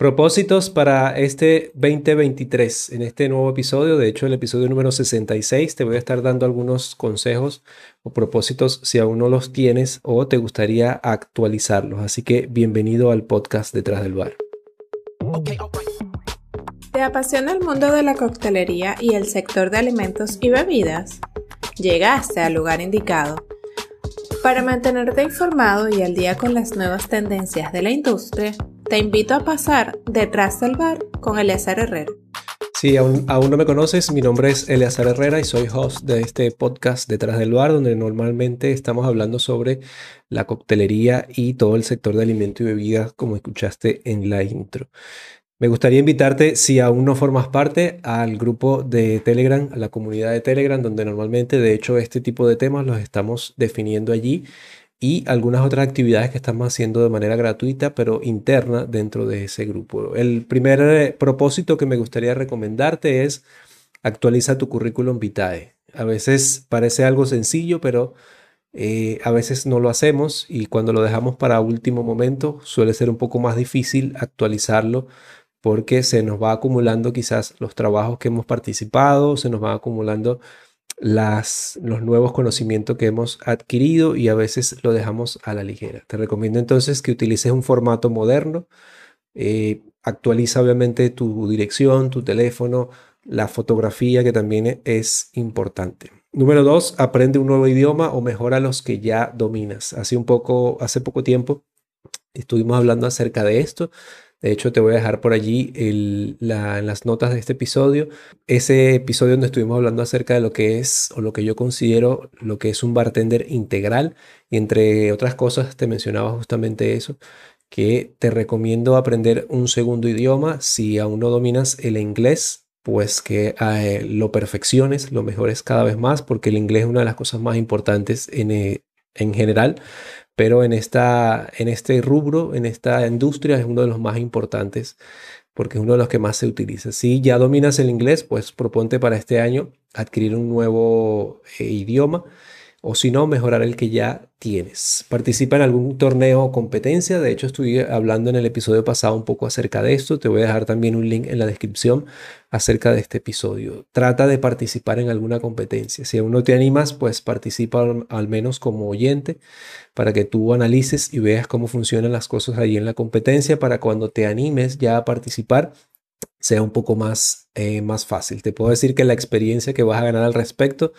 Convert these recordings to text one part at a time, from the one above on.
Propósitos para este 2023. En este nuevo episodio, de hecho el episodio número 66, te voy a estar dando algunos consejos o propósitos si aún no los tienes o te gustaría actualizarlos. Así que bienvenido al podcast Detrás del Bar. ¿Te apasiona el mundo de la coctelería y el sector de alimentos y bebidas? Llegaste al lugar indicado. Para mantenerte informado y al día con las nuevas tendencias de la industria, te invito a pasar detrás del bar con Eleazar Herrera. Si aún, no me conoces, mi nombre es Eleazar Herrera y soy host de este podcast Detrás del Bar, donde normalmente estamos hablando sobre la coctelería y todo el sector de alimento y bebidas, como escuchaste en la intro. Me gustaría invitarte, si aún no formas parte, al grupo de Telegram, a la comunidad de Telegram, donde normalmente, de hecho, este tipo de temas los estamos definiendo allí y algunas otras actividades que estamos haciendo de manera gratuita, pero interna dentro de ese grupo. El primer eh, propósito que me gustaría recomendarte es actualiza tu currículum vitae. A veces parece algo sencillo, pero eh, a veces no lo hacemos y cuando lo dejamos para último momento suele ser un poco más difícil actualizarlo porque se nos va acumulando quizás los trabajos que hemos participado, se nos va acumulando las, los nuevos conocimientos que hemos adquirido y a veces lo dejamos a la ligera. Te recomiendo entonces que utilices un formato moderno. Eh, actualiza obviamente tu dirección, tu teléfono, la fotografía que también es importante. Número dos, aprende un nuevo idioma o mejora los que ya dominas. Hace un poco, hace poco tiempo estuvimos hablando acerca de esto de hecho, te voy a dejar por allí en las notas de este episodio, ese episodio donde estuvimos hablando acerca de lo que es o lo que yo considero lo que es un bartender integral. Y entre otras cosas te mencionaba justamente eso, que te recomiendo aprender un segundo idioma si aún no dominas el inglés pues que eh, lo perfecciones, lo mejores cada vez más, porque el inglés es una de las cosas más importantes en, eh, en general pero en, esta, en este rubro, en esta industria es uno de los más importantes porque es uno de los que más se utiliza. Si ya dominas el inglés, pues proponte para este año adquirir un nuevo eh, idioma o si no, mejorar el que ya tienes. Participa en algún torneo o competencia. De hecho, estuve hablando en el episodio pasado un poco acerca de esto. Te voy a dejar también un link en la descripción acerca de este episodio. Trata de participar en alguna competencia. Si aún no te animas, pues participa al menos como oyente para que tú analices y veas cómo funcionan las cosas ahí en la competencia para cuando te animes ya a participar sea un poco más, eh, más fácil. Te puedo decir que la experiencia que vas a ganar al respecto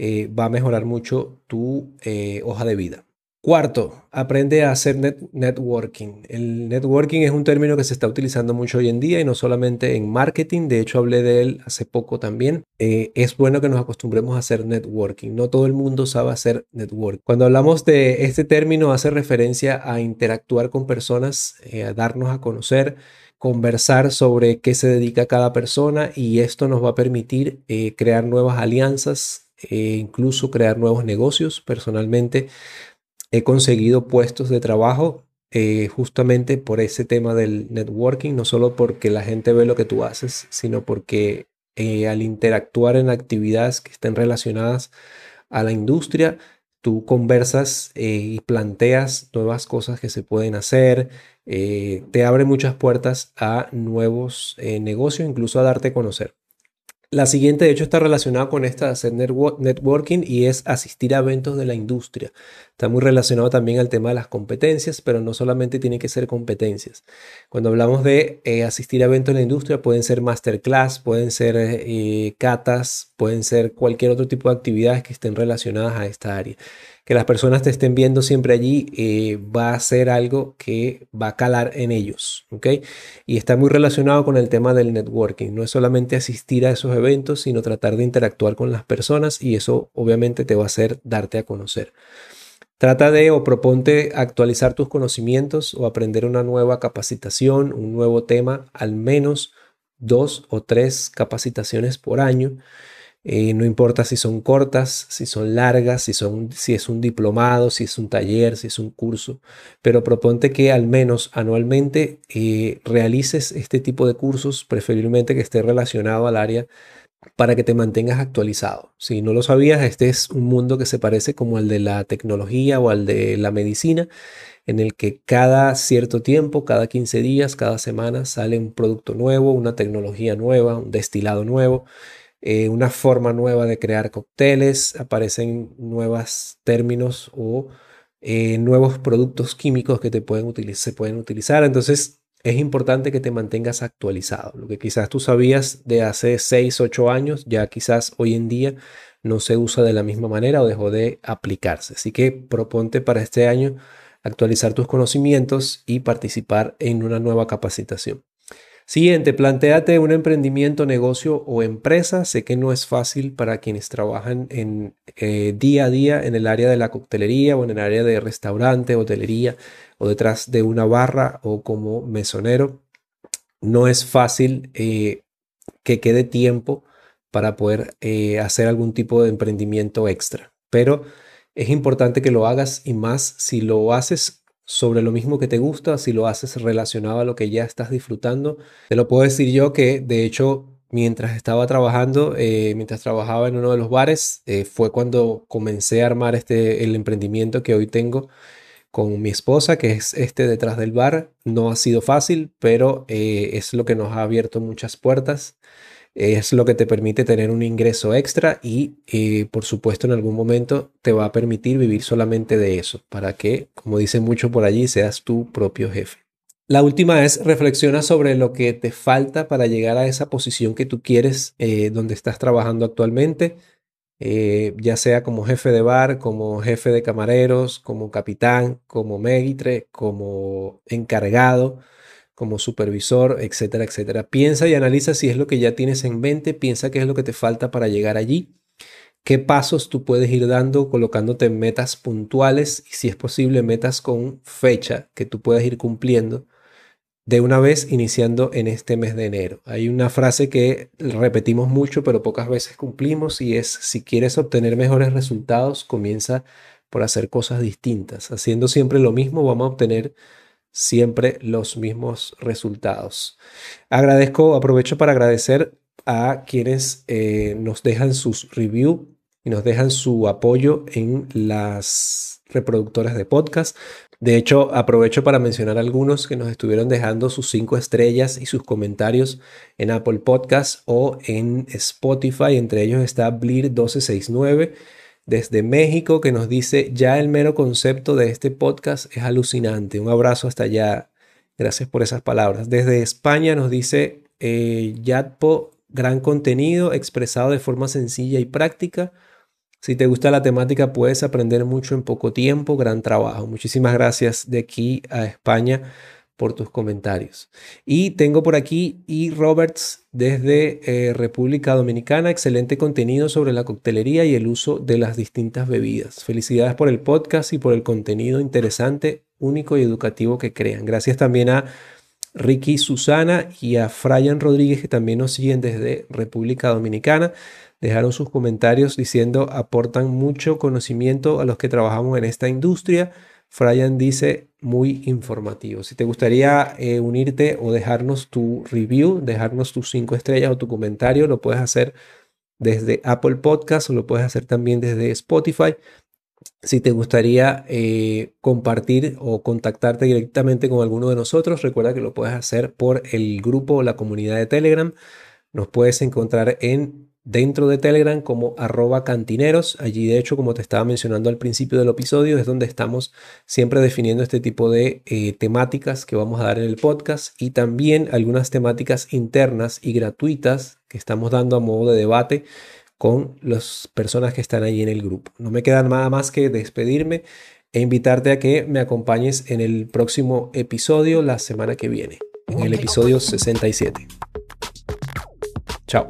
eh, va a mejorar mucho tu eh, hoja de vida. Cuarto, aprende a hacer networking. El networking es un término que se está utilizando mucho hoy en día y no solamente en marketing, de hecho hablé de él hace poco también. Eh, es bueno que nos acostumbremos a hacer networking. No todo el mundo sabe hacer networking. Cuando hablamos de este término hace referencia a interactuar con personas, a darnos a conocer, conversar sobre qué se dedica cada persona y esto nos va a permitir crear nuevas alianzas, e incluso crear nuevos negocios. Personalmente he conseguido puestos de trabajo eh, justamente por ese tema del networking, no solo porque la gente ve lo que tú haces, sino porque eh, al interactuar en actividades que estén relacionadas a la industria, tú conversas eh, y planteas nuevas cosas que se pueden hacer, te abre muchas puertas a nuevos negocios, incluso a darte a conocer. La siguiente, de hecho, está relacionada con esta hacer networking y es asistir a eventos de la industria. Está muy relacionado también al tema de las competencias, pero no solamente tiene que ser competencias. Cuando hablamos de eh, asistir a eventos de la industria, pueden ser masterclass, pueden ser eh, catas, pueden ser cualquier otro tipo de actividades que estén relacionadas a esta área que las personas te estén viendo siempre allí eh, va a ser algo que va a calar en ellos, ¿ok? Y está muy relacionado con el tema del networking. No es solamente asistir a esos eventos, sino tratar de interactuar con las personas y eso obviamente te va a hacer darte a conocer. Trata de o proponte actualizar tus conocimientos o aprender una nueva capacitación, un nuevo tema, al menos dos o tres capacitaciones por año. Eh, no importa si son cortas, si son largas, si, son, si es un diplomado, si es un taller, si es un curso, pero proponte que al menos anualmente eh, realices este tipo de cursos, preferiblemente que esté relacionado al área para que te mantengas actualizado. Si no lo sabías, este es un mundo que se parece como al de la tecnología o al de la medicina, en el que cada cierto tiempo, cada 15 días, cada semana sale un producto nuevo, una tecnología nueva, un destilado nuevo, eh, una forma nueva de crear cócteles, aparecen nuevos términos o eh, nuevos productos químicos que te pueden se pueden utilizar. Entonces, es importante que te mantengas actualizado. Lo que quizás tú sabías de hace 6, 8 años, ya quizás hoy en día no se usa de la misma manera o dejó de aplicarse. Así que proponte para este año actualizar tus conocimientos y participar en una nueva capacitación. Siguiente, planteate un emprendimiento, negocio o empresa. Sé que no es fácil para quienes trabajan en eh, día a día en el área de la coctelería o en el área de restaurante, hotelería o detrás de una barra o como mesonero. No es fácil eh, que quede tiempo para poder eh, hacer algún tipo de emprendimiento extra, pero es importante que lo hagas y más si lo haces sobre lo mismo que te gusta, si lo haces relacionado a lo que ya estás disfrutando. Te lo puedo decir yo que de hecho mientras estaba trabajando, eh, mientras trabajaba en uno de los bares, eh, fue cuando comencé a armar este, el emprendimiento que hoy tengo con mi esposa, que es este detrás del bar. No ha sido fácil, pero eh, es lo que nos ha abierto muchas puertas es lo que te permite tener un ingreso extra y eh, por supuesto en algún momento te va a permitir vivir solamente de eso, para que, como dicen mucho por allí, seas tu propio jefe. La última es reflexiona sobre lo que te falta para llegar a esa posición que tú quieres eh, donde estás trabajando actualmente, eh, ya sea como jefe de bar, como jefe de camareros, como capitán, como maitre, como encargado como supervisor, etcétera, etcétera. Piensa y analiza si es lo que ya tienes en mente, piensa qué es lo que te falta para llegar allí, qué pasos tú puedes ir dando colocándote metas puntuales y si es posible metas con fecha que tú puedas ir cumpliendo de una vez iniciando en este mes de enero. Hay una frase que repetimos mucho pero pocas veces cumplimos y es si quieres obtener mejores resultados comienza por hacer cosas distintas. Haciendo siempre lo mismo vamos a obtener siempre los mismos resultados. Agradezco, aprovecho para agradecer a quienes eh, nos dejan sus reviews y nos dejan su apoyo en las reproductoras de podcast. De hecho, aprovecho para mencionar algunos que nos estuvieron dejando sus cinco estrellas y sus comentarios en Apple Podcast o en Spotify. Entre ellos está Bleer1269 desde México que nos dice, ya el mero concepto de este podcast es alucinante. Un abrazo hasta allá. Gracias por esas palabras. Desde España nos dice, eh, Yatpo, gran contenido expresado de forma sencilla y práctica. Si te gusta la temática puedes aprender mucho en poco tiempo. Gran trabajo. Muchísimas gracias de aquí a España por tus comentarios. Y tengo por aquí y Roberts desde eh, República Dominicana, excelente contenido sobre la coctelería y el uso de las distintas bebidas. Felicidades por el podcast y por el contenido interesante, único y educativo que crean. Gracias también a Ricky Susana y a Fryan Rodríguez que también nos siguen desde República Dominicana. Dejaron sus comentarios diciendo aportan mucho conocimiento a los que trabajamos en esta industria Fryan dice muy informativo. Si te gustaría eh, unirte o dejarnos tu review, dejarnos tus cinco estrellas o tu comentario, lo puedes hacer desde Apple Podcast o lo puedes hacer también desde Spotify. Si te gustaría eh, compartir o contactarte directamente con alguno de nosotros, recuerda que lo puedes hacer por el grupo o la comunidad de Telegram. Nos puedes encontrar en dentro de Telegram como arroba cantineros. Allí de hecho, como te estaba mencionando al principio del episodio, es donde estamos siempre definiendo este tipo de eh, temáticas que vamos a dar en el podcast y también algunas temáticas internas y gratuitas que estamos dando a modo de debate con las personas que están ahí en el grupo. No me queda nada más que despedirme e invitarte a que me acompañes en el próximo episodio la semana que viene, en el episodio 67. Chao.